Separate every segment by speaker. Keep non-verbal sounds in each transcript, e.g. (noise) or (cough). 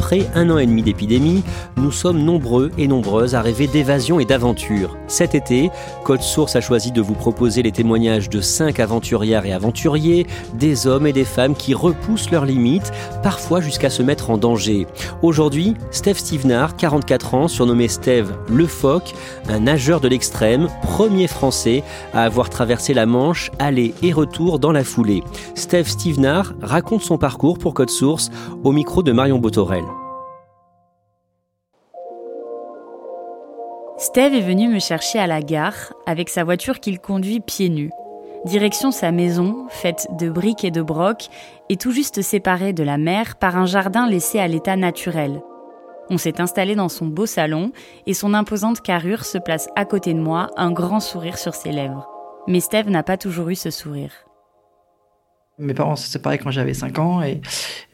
Speaker 1: Après un an et demi d'épidémie, nous sommes nombreux et nombreuses à rêver d'évasion et d'aventure. Cet été, Code Source a choisi de vous proposer les témoignages de cinq aventurières et aventuriers, des hommes et des femmes qui repoussent leurs limites, parfois jusqu'à se mettre en danger. Aujourd'hui, Steve Stevenard, 44 ans, surnommé Steve Le Phoque, un nageur de l'extrême, premier français à avoir traversé la Manche, aller et retour dans la foulée. Steve Stevenard raconte son parcours pour Code Source au micro de Marion Botorel.
Speaker 2: Steve est venu me chercher à la gare avec sa voiture qu'il conduit pieds nus. Direction sa maison, faite de briques et de brocs, et tout juste séparée de la mer par un jardin laissé à l'état naturel. On s'est installé dans son beau salon et son imposante carrure se place à côté de moi, un grand sourire sur ses lèvres. Mais Steve n'a pas toujours eu ce sourire.
Speaker 3: Mes parents se séparaient quand j'avais 5 ans et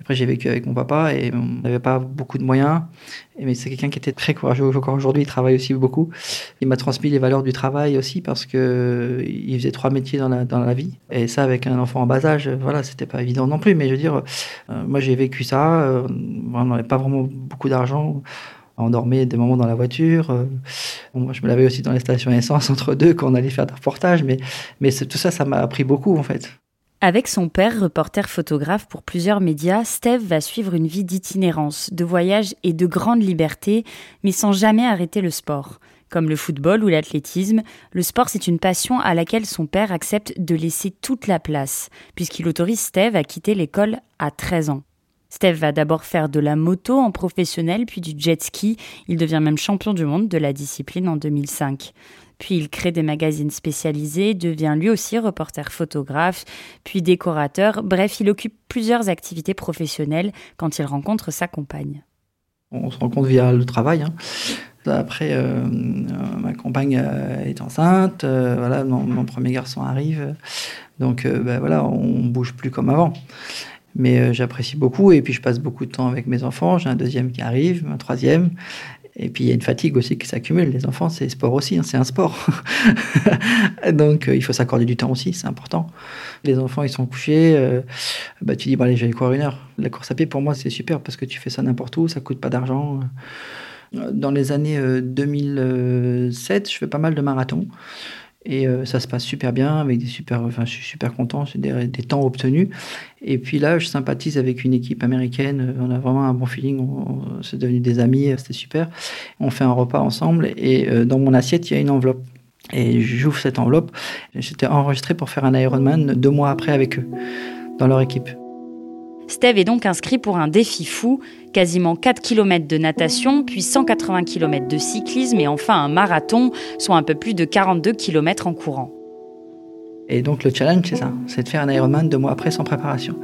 Speaker 3: après j'ai vécu avec mon papa et on n'avait pas beaucoup de moyens. Mais c'est quelqu'un qui était très courageux encore aujourd'hui, il travaille aussi beaucoup. Il m'a transmis les valeurs du travail aussi parce que il faisait trois métiers dans la, dans la vie. Et ça avec un enfant en bas âge, voilà, c'était pas évident non plus. Mais je veux dire, euh, moi j'ai vécu ça, euh, on n'avait pas vraiment beaucoup d'argent. On dormait des moments dans la voiture. Euh, moi, je me lavais aussi dans les stations essence (laughs) entre deux quand on allait faire des reportages. Mais, mais tout ça, ça m'a appris beaucoup en fait.
Speaker 2: Avec son père, reporter photographe pour plusieurs médias, Steve va suivre une vie d'itinérance, de voyage et de grande liberté, mais sans jamais arrêter le sport. Comme le football ou l'athlétisme, le sport c'est une passion à laquelle son père accepte de laisser toute la place, puisqu'il autorise Steve à quitter l'école à 13 ans. Steve va d'abord faire de la moto en professionnel, puis du jet ski. Il devient même champion du monde de la discipline en 2005. Puis il crée des magazines spécialisés, devient lui aussi reporter photographe, puis décorateur. Bref, il occupe plusieurs activités professionnelles quand il rencontre sa compagne.
Speaker 3: On se rencontre via le travail. Hein. Après, euh, ma compagne euh, est enceinte, euh, voilà, mon, premier garçon arrive, donc ben voilà, on bouge plus comme avant. Mais j'apprécie beaucoup et puis je passe beaucoup de temps avec mes enfants. J'ai un deuxième qui arrive, un troisième, et puis il y a une fatigue aussi qui s'accumule. Les enfants, c'est sport aussi, hein, c'est un sport. (laughs) Donc euh, il faut s'accorder du temps aussi, c'est important. Les enfants, ils sont couchés, euh, bah, tu dis, bon, allez, je vais courir une heure. La course à pied, pour moi, c'est super parce que tu fais ça n'importe où, ça coûte pas d'argent. Dans les années 2007, euh, je fais pas mal de marathons. Et euh, ça se passe super bien, avec des super, enfin, je suis super content, c'est des, temps obtenus. Et puis là, je sympathise avec une équipe américaine, on a vraiment un bon feeling, c'est devenu des amis, c'était super. On fait un repas ensemble et euh, dans mon assiette, il y a une enveloppe. Et j'ouvre cette enveloppe. J'étais enregistré pour faire un Ironman deux mois après avec eux, dans leur équipe.
Speaker 2: Steve est donc inscrit pour un défi fou, quasiment 4 km de natation, puis 180 km de cyclisme et enfin un marathon, soit un peu plus de 42 km en courant.
Speaker 3: Et donc le challenge, c'est ça, c'est de faire un Ironman deux mois après sans préparation.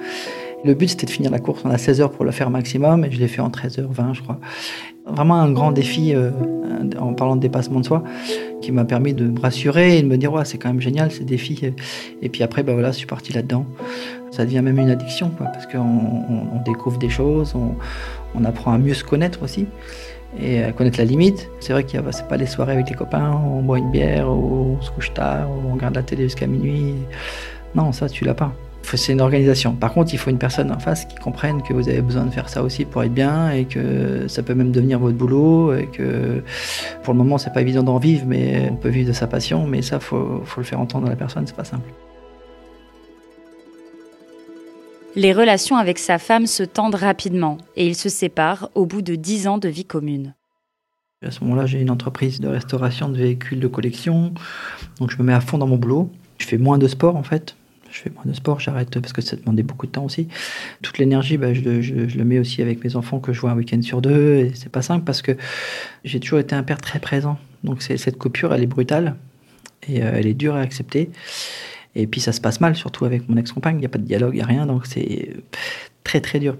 Speaker 3: Le but, c'était de finir la course. On a 16 heures pour le faire maximum, et je l'ai fait en 13h20, je crois. Vraiment un grand défi, euh, en parlant de dépassement de soi, qui m'a permis de me rassurer et de me dire, ouais, c'est quand même génial ces défis. Et puis après, ben voilà, je suis parti là-dedans. Ça devient même une addiction, parce qu'on on, découvre des choses, on, apprend à mieux se connaître aussi et à connaître la limite. C'est vrai qu'il y a, c'est pas les soirées avec les copains, on boit une bière, on se couche tard, on regarde la télé jusqu'à minuit. Non, ça, tu l'as pas. C'est une organisation. Par contre, il faut une personne en face qui comprenne que vous avez besoin de faire ça aussi pour être bien et que ça peut même devenir votre boulot et que pour le moment, c'est pas évident d'en vivre, mais on peut vivre de sa passion. Mais ça, faut, faut le faire entendre à la personne, c'est pas simple.
Speaker 2: Les relations avec sa femme se tendent rapidement et ils se séparent au bout de dix ans de vie commune.
Speaker 3: À ce moment-là, j'ai une entreprise de restauration de véhicules de collection, donc je me mets à fond dans mon boulot. Je fais moins de sport en fait. Je fais moins de sport, j'arrête parce que ça demandait beaucoup de temps aussi. Toute l'énergie, bah, je, le mets aussi avec mes enfants que je vois un week-end sur deux. Et c'est pas simple parce que j'ai toujours été un père très présent. Donc cette coupure, elle est brutale et euh, elle est dure à accepter. Et puis ça se passe mal, surtout avec mon ex-compagne. Il n'y a pas de dialogue, il n'y a rien, donc c'est très très dur.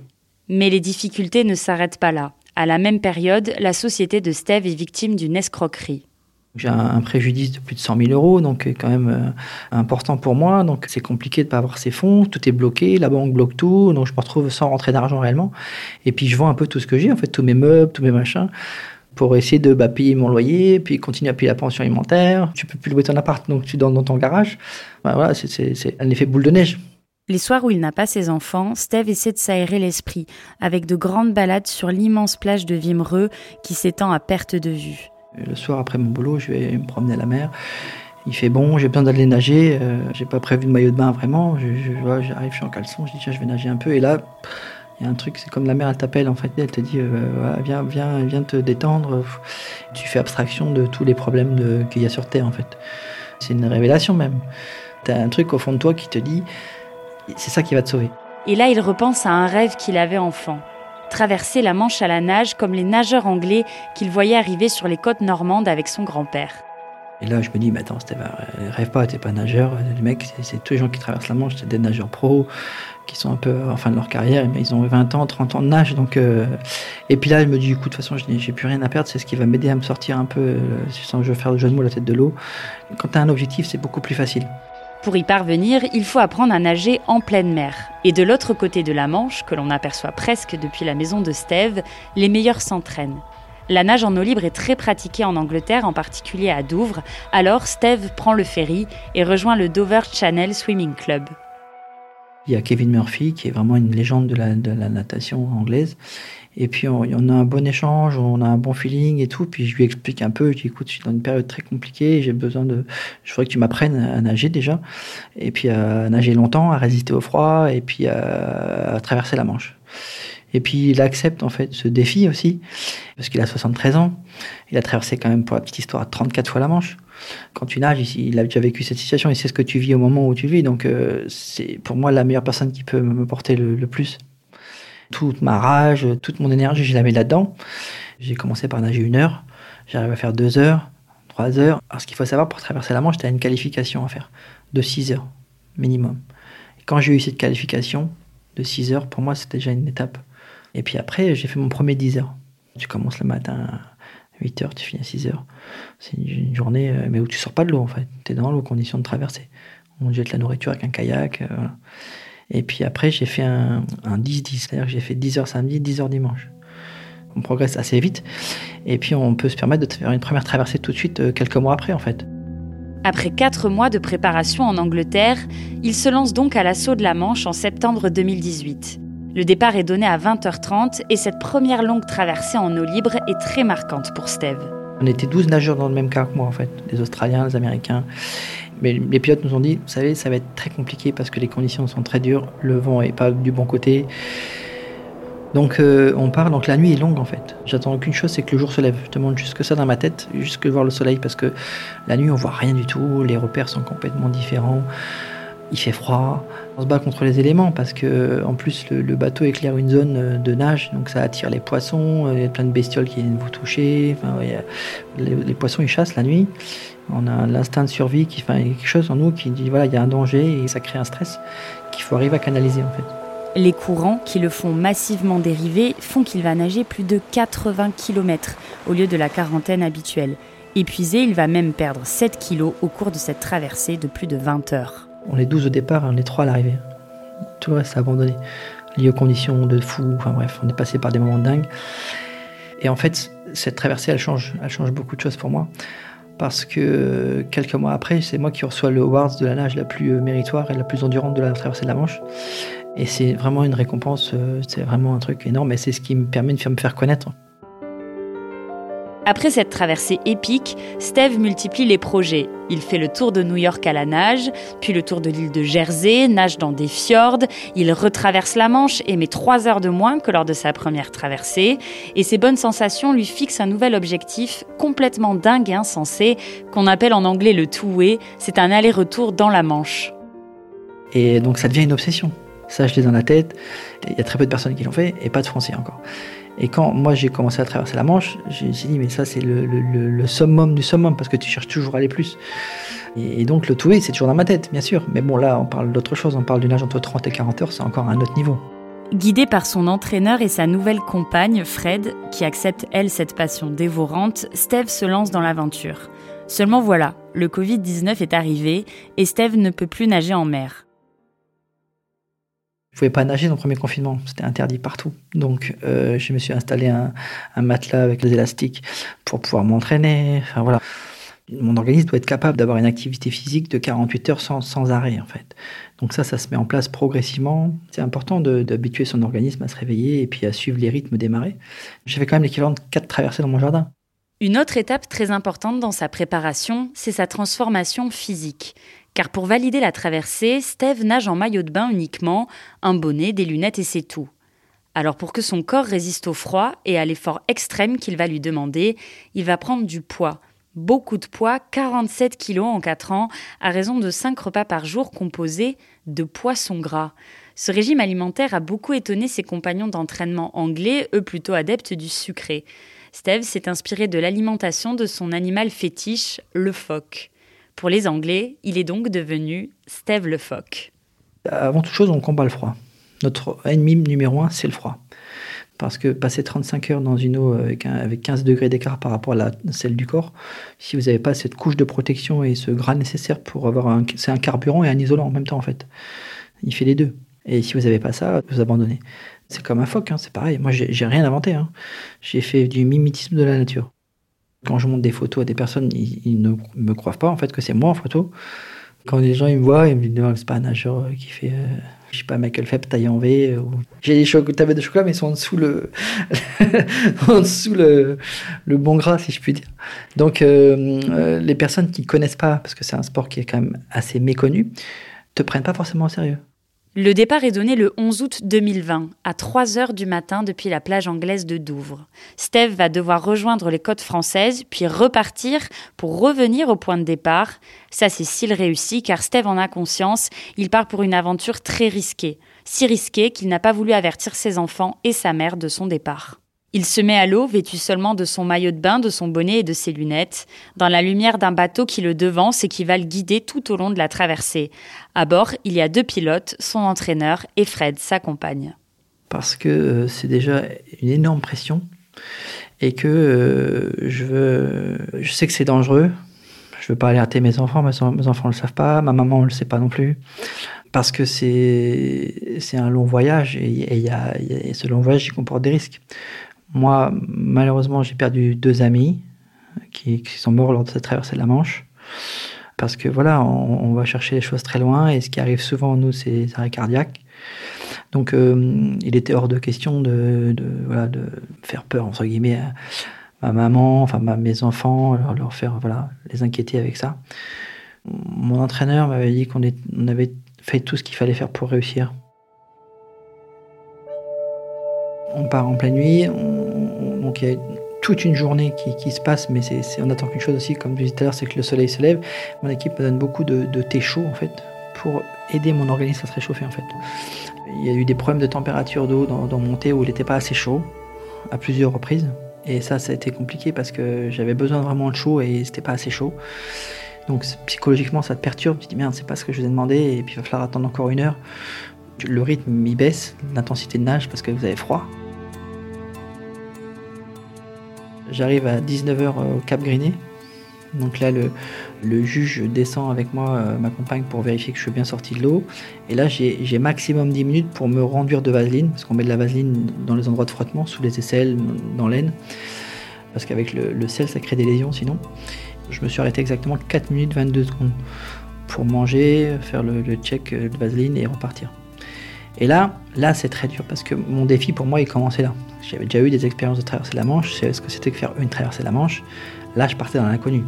Speaker 2: Mais les difficultés ne s'arrêtent pas là. À la même période, la société de Steve est victime d'une escroquerie.
Speaker 3: J'ai un préjudice de plus de 100 000 euros, donc quand même euh, important pour moi. Donc c'est compliqué de ne pas avoir ces fonds, tout est bloqué, la banque bloque tout, donc je me retrouve sans rentrer d'argent réellement. Et puis je vends un peu tout ce que j'ai, en fait, tous mes meubles, tous mes machins pour essayer de bah, payer mon loyer, puis continuer à payer la pension alimentaire. Tu peux plus louer ton appart, donc tu dors dans ton garage. Bah, voilà, c'est un effet boule de neige.
Speaker 2: Les soirs où il n'a pas ses enfants, Steve essaie de s'aérer l'esprit, avec de grandes balades sur l'immense plage de Vimereux qui s'étend à perte de vue.
Speaker 3: Le soir, après mon boulot, je vais me promener à la mer. Il fait bon, j'ai besoin d'aller nager. Euh, j'ai pas prévu de maillot de bain vraiment. J'arrive, je, je, suis en caleçon, je dis tiens, je vais nager un peu. Et là, il y a un truc, c'est comme la mère, elle t'appelle, en fait, elle te dit, euh, viens, viens, viens te détendre. Tu fais abstraction de tous les problèmes qu'il y a sur Terre, en fait. C'est une révélation même. Tu as un truc au fond de toi qui te dit, c'est ça qui va te sauver.
Speaker 2: Et là, il repense à un rêve qu'il avait enfant. Traverser la Manche à la nage comme les nageurs anglais qu'il voyait arriver sur les côtes normandes avec son grand-père.
Speaker 3: Et là, je me dis, mais attends, rêve pas, t'es pas nageur. Les mecs, c'est tous les gens qui traversent la Manche, c'est des nageurs pros qui sont un peu en fin de leur carrière, mais ils ont 20 ans, 30 ans de nage. Donc, euh, Et puis là, je me dis, écoute, de toute façon, j'ai plus rien à perdre, c'est ce qui va m'aider à me sortir un peu, euh, sans je faire le jeu de mots, la tête de l'eau. Quand tu as un objectif, c'est beaucoup plus facile.
Speaker 2: Pour y parvenir, il faut apprendre à nager en pleine mer. Et de l'autre côté de la Manche, que l'on aperçoit presque depuis la maison de Steve, les meilleurs s'entraînent. La nage en eau libre est très pratiquée en Angleterre, en particulier à Douvres. Alors Steve prend le ferry et rejoint le Dover Channel Swimming Club.
Speaker 3: Il y a Kevin Murphy, qui est vraiment une légende de la, natation anglaise. Et puis, on, a un bon échange, on a un bon feeling et tout. Puis, je lui explique un peu, je dis, écoute, je suis dans une période très compliquée, j'ai besoin de... Je voudrais que tu m'apprennes à nager déjà. Et puis, à nager longtemps, à résister au froid, et puis à, à traverser la Manche. Et puis, il accepte, en fait, ce défi aussi, parce qu'il a 73 ans. Il a traversé quand même, pour la petite histoire, 34 fois la Manche quand tu nages, il a déjà vécu cette situation, il sait ce que tu vis au moment où tu vis. Donc, euh, c'est pour moi la meilleure personne qui peut me porter le, plus. Toute ma rage, toute mon énergie, je la mets là-dedans. J'ai commencé par nager une heure, j'arrive à faire deux heures, trois heures. Alors, ce qu'il faut savoir, pour traverser la Manche, tu as une qualification à faire de six heures minimum. Quand j'ai eu cette qualification de six heures, pour moi, c'était déjà une étape. Et puis après, j'ai fait mon premier 10 heures. Tu commences le matin 8 heures, tu finis à 6 heures. C'est une journée, euh, mais où tu sors pas de l'eau en fait. Tu es dans l'eau, condition de traverser. On jette la nourriture avec un kayak. Euh, Et puis après, j'ai fait un 10-10, c'est-à-dire que j'ai fait 10 heures samedi, 10 heures dimanche. On progresse assez vite. Et puis on peut se permettre de faire une première traversée tout de suite, euh, quelques mois après en fait.
Speaker 2: Après quatre mois de préparation en Angleterre, il se lance donc à l'assaut de la Manche en septembre 2018. Le départ est donné à 20h30 et cette première longue traversée en eau libre est très marquante pour Steve.
Speaker 3: On était 12 nageurs dans le même cas que moi en fait, les Australiens, les Américains. Mais les pilotes nous ont dit, vous savez, ça va être très compliqué parce que les conditions sont très dures, le vent est pas du bon côté. Donc euh, on part, donc la nuit est longue en fait. J'attends qu'une chose, c'est que le jour se lève. Je demande juste que ça dans ma tête, juste que voir le soleil parce que la nuit on voit rien du tout, les repères sont complètement différents il fait froid. On se bat contre les éléments parce que en plus le, bateau éclaire une zone euh, de nage, donc ça attire les poissons. Euh, il y a plein de bestioles qui viennent vous toucher. Enfin, les, poissons ils chassent la nuit. On a l'instinct de survie qui fait quelque chose en nous qui dit voilà il y a un danger et ça crée un stress qu'il faut arriver à canaliser en fait.
Speaker 2: Les courants qui le font massivement dériver font qu'il va nager plus de 80 km au lieu de la quarantaine habituelle. Épuisé, il va même perdre 7 kg au cours de cette traversée de plus de 20 heures.
Speaker 3: On est 12 au départ, on est 3 à l'arrivée. Tout le reste, c'est abandonné. Lié aux conditions de fou, enfin bref, on est passé par des moments dingues. Et en fait, cette traversée, elle change, elle change beaucoup de choses pour moi. Parce que quelques mois après, c'est moi qui reçois le award de la nage la plus méritoire et la plus endurante de la traversée de la Manche. Et c'est vraiment une récompense, euh, c'est vraiment un truc énorme et c'est ce qui me permet de me faire connaître.
Speaker 2: Après cette traversée épique, Steve multiplie les projets. Il fait le tour de New York à la nage, puis le tour de l'île de Jersey, nage dans des fjords, il retraverse la Manche et met trois heures de moins que lors de sa première traversée. Et ses bonnes sensations lui fixent un nouvel objectif complètement dingue et insensé qu'on appelle en anglais le two-way. C'est un aller-retour dans la Manche.
Speaker 3: Et donc ça devient une obsession. Ça, je l'ai dans la tête. Il y a très peu de personnes qui l'ont fait et pas de Français encore. Et quand moi j'ai commencé à traverser la Manche, suis dit, mais ça c'est le, summum du summum, parce que tu cherches toujours à aller plus. Et, donc le tout c'est toujours dans ma tête, bien sûr. Mais bon, là, on parle d'autre chose, on parle d'une âge entre 30 et 40 heures, c'est encore un autre niveau.
Speaker 2: Guidé par son entraîneur et sa nouvelle compagne, Fred, qui accepte elle cette passion dévorante, Steve se lance dans l'aventure. Seulement voilà, le Covid-19 est arrivé et Steve ne peut plus nager en mer.
Speaker 3: Je pouvais pas nager dans le premier confinement, c'était interdit partout. Donc euh, je me suis installé un, matelas avec les élastiques pour pouvoir m'entraîner. Mon organisme doit être capable d'avoir une activité physique de 48 heures sans, arrêt en fait. Donc ça, ça se met en place progressivement. C'est important d'habituer son organisme à se réveiller et puis à suivre les rythmes des marées. J'ai fait quand même l'équivalent de 4 traversées dans mon jardin.
Speaker 2: Une autre étape très importante dans sa préparation, c'est sa transformation physique. Car pour valider la traversée, Steve nage en maillot de bain uniquement, un bonnet, des lunettes et c'est tout. Alors pour que son corps résiste au froid et à l'effort extrême qu'il va lui demander, il va prendre du poids. Beaucoup de poids, 47 kilos en 4 ans, à raison de 5 repas par jour composés de poissons gras. Ce régime alimentaire a beaucoup étonné ses compagnons d'entraînement anglais, eux plutôt adeptes du sucré. Steve s'est inspiré de l'alimentation de son animal fétiche, le phoque. Pour les Anglais, il est donc devenu Steve le phoque.
Speaker 3: Avant toute chose, on combat le froid. Notre ennemi numéro un, c'est le froid. Parce que passer 35 heures dans une eau avec, avec 15 degrés d'écart par rapport à la, celle du corps, si vous n'avez pas cette couche de protection et ce gras nécessaire pour avoir un. C'est un carburant et un isolant en même temps, en fait. Il fait les deux. Et si vous n'avez pas ça, vous abandonnez. C'est comme un phoque, hein, c'est pareil. Moi, j'ai rien inventé. Hein. J'ai fait du mimétisme de la nature. Quand je montre des photos à des personnes, ils, ne me croient pas en fait que c'est moi en photo. Quand les gens ils me voient, ils me disent c'est pas un nageur qui fait, euh, je sais pas, Michael Phelps taillé en V. J'ai des tablettes de chocolat, mais ils sont en dessous le, (laughs) en dessous le, le, bon gras, si je puis dire. Donc euh, euh, les personnes qui connaissent pas, parce que c'est un sport qui est quand même assez méconnu, te prennent pas forcément au sérieux.
Speaker 2: Le départ est donné le 11 août 2020, à 3 heures du matin depuis la plage anglaise de Douvres. Steve va devoir rejoindre les côtes françaises, puis repartir pour revenir au point de départ. Ça, c'est s'il réussit, car Steve en a conscience, il part pour une aventure très risquée. Si risquée qu'il n'a pas voulu avertir ses enfants et sa mère de son départ. Il se met à l'eau, vêtu seulement de son maillot de bain, de son bonnet et de ses lunettes, dans la lumière d'un bateau qui le devance et qui va le guider tout au long de la traversée. À bord, il y a deux pilotes, son entraîneur et Fred, sa compagne.
Speaker 3: Parce que euh, c'est déjà une énorme pression et que euh, je veux, je sais que c'est dangereux. Je veux pas alerter mes enfants, mes, enfants ne le savent pas, ma maman ne le sait pas non plus parce que c'est un long voyage et, il a, ce long voyage qui comporte des risques. Moi, malheureusement, j'ai perdu deux amis qui, sont morts lors de cette traversée de la Manche. Parce que voilà, on, va chercher les choses très loin et ce qui arrive souvent, nous, c'est les arrêts cardiaques. Donc, euh, il était hors de question de, voilà, de faire peur, entre guillemets, à ma maman, enfin, à mes enfants, leur, faire, voilà, les inquiéter avec ça. Mon entraîneur m'avait dit qu'on on avait fait tout ce qu'il fallait faire pour réussir. On part en pleine nuit, donc il y a toute une journée qui, se passe, mais c'est, on attend qu'une chose aussi, comme je disais tout à l'heure, c'est que le soleil se lève. Mon équipe me donne beaucoup de, thé chaud en fait, pour aider mon organisme à se réchauffer en fait. Il y a eu des problèmes de température d'eau dans, mon thé où il n'était pas assez chaud, à plusieurs reprises. Et ça, ça a été compliqué parce que j'avais besoin vraiment de chaud et c'était pas assez chaud. Donc psychologiquement, ça te perturbe. Tu te dis merde, c'est pas ce que je vous ai demandé et puis il va falloir attendre encore une heure. Le rythme il baisse, l'intensité de nage parce que vous avez froid. J'arrive à 19h au Cap Griné. Donc là, le, juge descend avec moi, euh, ma compagne, pour vérifier que je suis bien sorti de l'eau. Et là, j'ai maximum 10 minutes pour me renduire de vaseline, parce qu'on met de la vaseline dans les endroits de frottement, sous les aisselles, dans l'aine. Parce qu'avec le, sel, ça crée des lésions sinon. Je me suis arrêté exactement 4 minutes 22 secondes pour manger, faire le check de vaseline et repartir. Et là, là c'est très dur parce que mon défi pour moi, il commençait là. J'avais déjà eu des expériences de traverser la Manche, savais ce que c'était que faire une traversée la Manche. Là, je partais dans l'inconnu.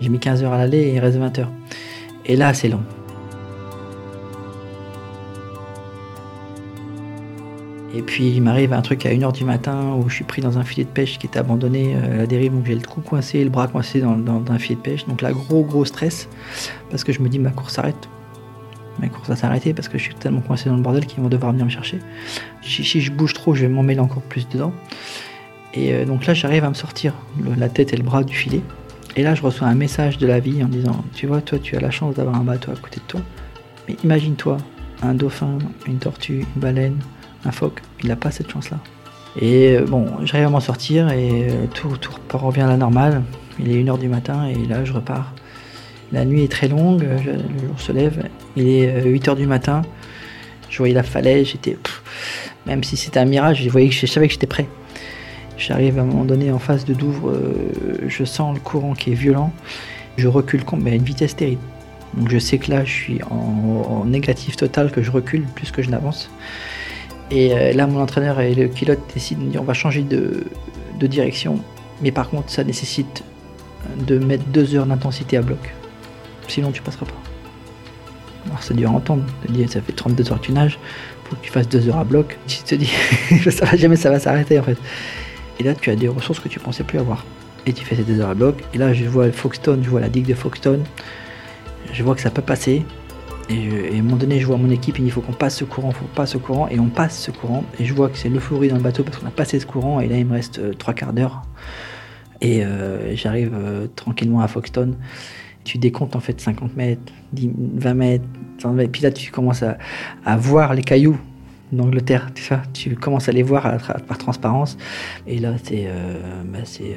Speaker 3: J'ai mis 15 heures à l'aller et il reste 20 heures. Et là, c'est long. Et puis il m'arrive un truc à 1h du matin où je suis pris dans un filet de pêche qui était abandonné euh, à la dérive, donc j'ai le cou coincé, le bras coincé dans, un filet de pêche. Donc là, gros gros stress, parce que je me dis ma course s'arrête. Ma course va s'arrêter parce que je suis tellement coincé dans le bordel qu'ils vont devoir venir me chercher. Si, je bouge trop, je vais m'en mêler encore plus dedans. Et euh, donc là, j'arrive à me sortir la tête et le bras du filet. Et là, je reçois un message de la vie en disant Tu vois, toi, tu as la chance d'avoir un bateau à côté de toi. Mais imagine-toi, un dauphin, une tortue, une baleine, un phoque, il n'a pas cette chance-là. Et euh, bon, j'arrive à m'en sortir et euh, tout, tout revient à la normale. Il est 1h du matin et là, je repars. La nuit est très longue, le jour se lève. Il est 8h du matin. Je voyais la falaise, j'étais. Même si c'était un mirage, je, voyais savais que j'étais prêt. J'arrive à un moment donné en face de Douvres, euh, je sens le courant qui est violent, je recule mais à une vitesse terrible. Donc je sais que là je suis en, négatif total, que je recule plus que je n'avance. Et euh, là mon entraîneur et le pilote décident de dire on va changer de, direction, mais par contre ça nécessite de mettre deux heures d'intensité à bloc. Sinon tu passeras pas. Alors c'est dur à entendre, ça fait 32 heures que tu nages, faut que tu fasses deux heures à bloc. (laughs) Tu te dis (laughs) ça va jamais ça va s'arrêter en fait. Et là, tu as des ressources que tu pensais plus avoir. Et tu fais ces deux heures à bloc. Et là, je vois Foxton, je vois la digue de Foxton. Je vois que ça peut passer. Et, à un moment donné, je vois mon équipe, il faut qu'on passe ce courant, faut passe ce courant. Et on passe ce courant. Et je vois que c'est l'euphorie dans le bateau parce qu'on a passé ce courant. Et là, il me reste euh, trois quarts d'heure. Et euh, j'arrive euh, tranquillement à Foxton. Tu décomptes en fait 50 mètres, 10, 20 mètres, 30 mètres. Puis là, tu commences à, voir les cailloux d'Angleterre, tu tu commences à les voir par transparence. Et là, c'est euh, bah, euh,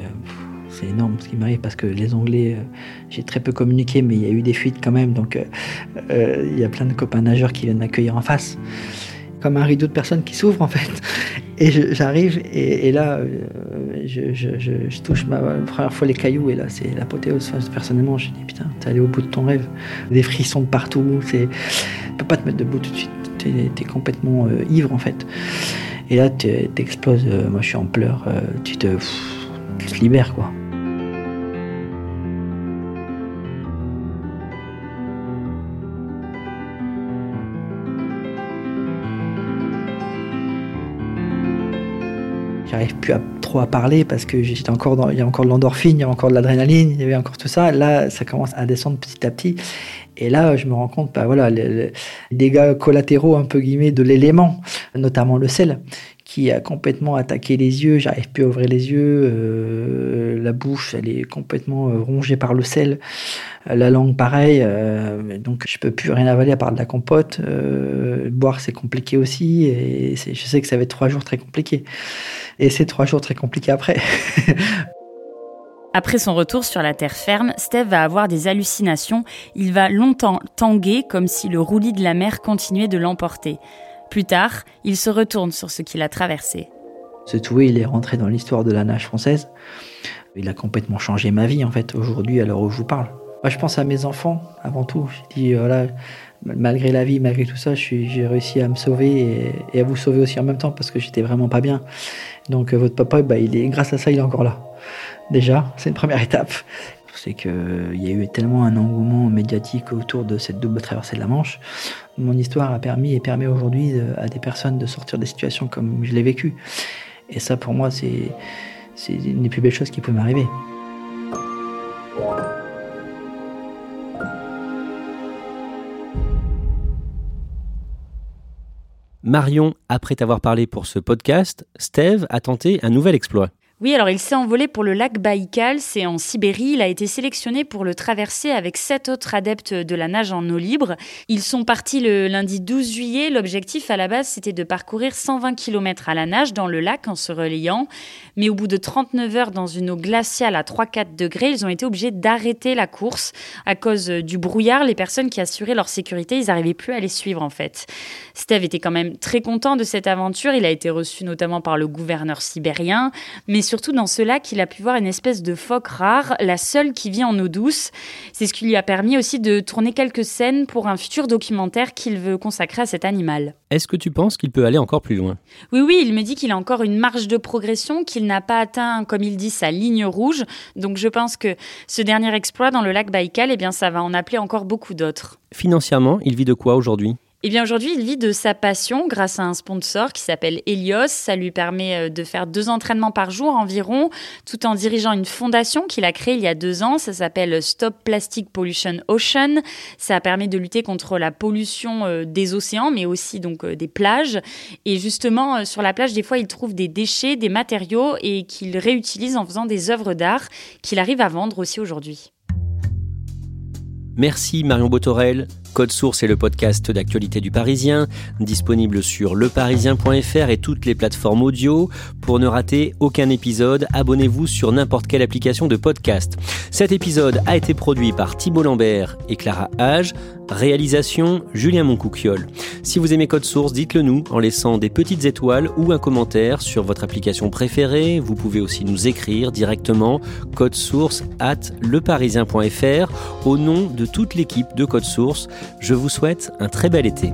Speaker 3: c'est énorme ce qui m'arrive parce que les Anglais, euh, j'ai très peu communiqué, mais il y a eu des fuites quand même. Donc, il y a plein de copains nageurs qui viennent m'accueillir en face. Comme un rideau de personnes qui s'ouvre en fait. Et j'arrive et, là, je, touche ma première fois les cailloux et là, c'est l'apothéose. personnellement, je dis putain, t'es allé au bout de ton rêve. Des frissons de partout. Tu peux pas te mettre debout tout de suite t'es es complètement euh, ivre en fait. Et là, t'exploses, euh, moi je suis en pleurs, euh, tu te, tu te libères quoi. J'arrive plus à, trop à parler parce que j'étais encore dans, il y a encore de l'endorphine, il y a encore de l'adrénaline, il y avait encore tout ça. Là, ça commence à descendre petit à petit. Et là, je me rends compte, bah voilà, les, dégâts collatéraux un peu guillemets de l'élément, notamment le sel, qui a complètement attaqué les yeux. J'arrive plus à ouvrir les yeux. Euh, la bouche, elle est complètement euh, rongée par le sel. Euh, la langue, pareil. donc, je peux plus rien avaler à part de la compote. boire, c'est compliqué aussi. Et je sais que ça va être trois jours très compliqués. Et c'est trois jours très compliqués après. (laughs)
Speaker 2: Après son retour sur la terre ferme, Steve va avoir des hallucinations. Il va longtemps tanguer comme si le roulis de la mer continuait de l'emporter. Plus tard, il se retourne sur ce qu'il a traversé.
Speaker 3: Ce Toué, il est rentré dans l'histoire de la nage française. Il a complètement changé ma vie, en fait, aujourd'hui, à l'heure où je vous parle. Moi, je pense à mes enfants, avant tout. Je dis, voilà, malgré la vie, malgré tout ça, j'ai réussi à me sauver et, à vous sauver aussi en même temps parce que j'étais vraiment pas bien. Donc, euh, votre papa, bah, il est, grâce à ça, il est encore là. Déjà, c'est une première (laughs) étape. C'est qu'il y a eu tellement un engouement médiatique autour de cette double traversée de la Manche. Mon histoire a permis et permet aujourd'hui à des personnes de sortir des situations comme je l'ai vécu. Et ça, pour moi, c'est une des plus belles choses qui peut m'arriver.
Speaker 1: Marion, après t'avoir parlé pour ce podcast, Steve a tenté un nouvel exploit.
Speaker 2: Oui, alors il s'est envolé pour le lac Baïkal, c'est en Sibérie. Il a été sélectionné pour le traverser avec sept autres adeptes de la nage en eau libre. Ils sont partis le lundi 12 juillet. L'objectif à la base, c'était de parcourir 120 km à la nage dans le lac en se relayant. Mais au bout de 39 heures dans une eau glaciale à 3-4 degrés, ils ont été obligés d'arrêter la course à cause du brouillard. Les personnes qui assuraient leur sécurité, ils n'arrivaient plus à les suivre en fait. Steve était quand même très content de cette aventure. Il a été reçu notamment par le gouverneur sibérien, surtout dans ce lac, il a pu voir une espèce de phoque rare, la seule qui vit en eau douce. C'est ce qui lui a permis aussi de tourner quelques scènes pour un futur documentaire qu'il veut consacrer à cet animal.
Speaker 1: Est-ce que tu penses qu'il peut aller encore plus loin?
Speaker 2: Oui, oui, il me dit qu'il a encore une marge de progression, qu'il n'a pas atteint, comme il dit, sa ligne rouge. Donc je pense que ce dernier exploit dans le lac Baïkal, eh bien, ça va en appeler encore beaucoup d'autres.
Speaker 1: Financièrement, il vit de quoi aujourd'hui?
Speaker 2: Eh bien aujourd'hui, il vit de sa passion grâce à un sponsor qui s'appelle Helios. Ça lui permet euh, de faire deux entraînements par jour environ, tout en dirigeant une fondation qu'il a créée il y a deux ans. Ça s'appelle Stop Plastic Pollution Ocean. Ça permet de lutter contre la pollution euh, des océans, mais aussi donc euh, des plages. Et justement, sur la plage, des fois, il trouve des déchets, des matériaux et qu'il réutilise en faisant des œuvres d'art qu'il arrive à vendre aussi aujourd'hui.
Speaker 1: Merci Marion Botorel. Code Source est le podcast d'actualité du Parisien, disponible sur leparisien.fr et toutes les plateformes audio. Pour ne rater aucun épisode, abonnez-vous sur n'importe quelle application de podcast. Cet épisode a été produit par Thibault Lambert et Clara Hage. Réalisation Julien Moncouquiole. Si vous aimez Code Source, dites-le nous en laissant des petites étoiles ou un commentaire sur votre application préférée. Vous pouvez aussi nous écrire directement code source at leparisien.fr au nom de toute l'équipe de Code Source. Je vous souhaite un très bel été.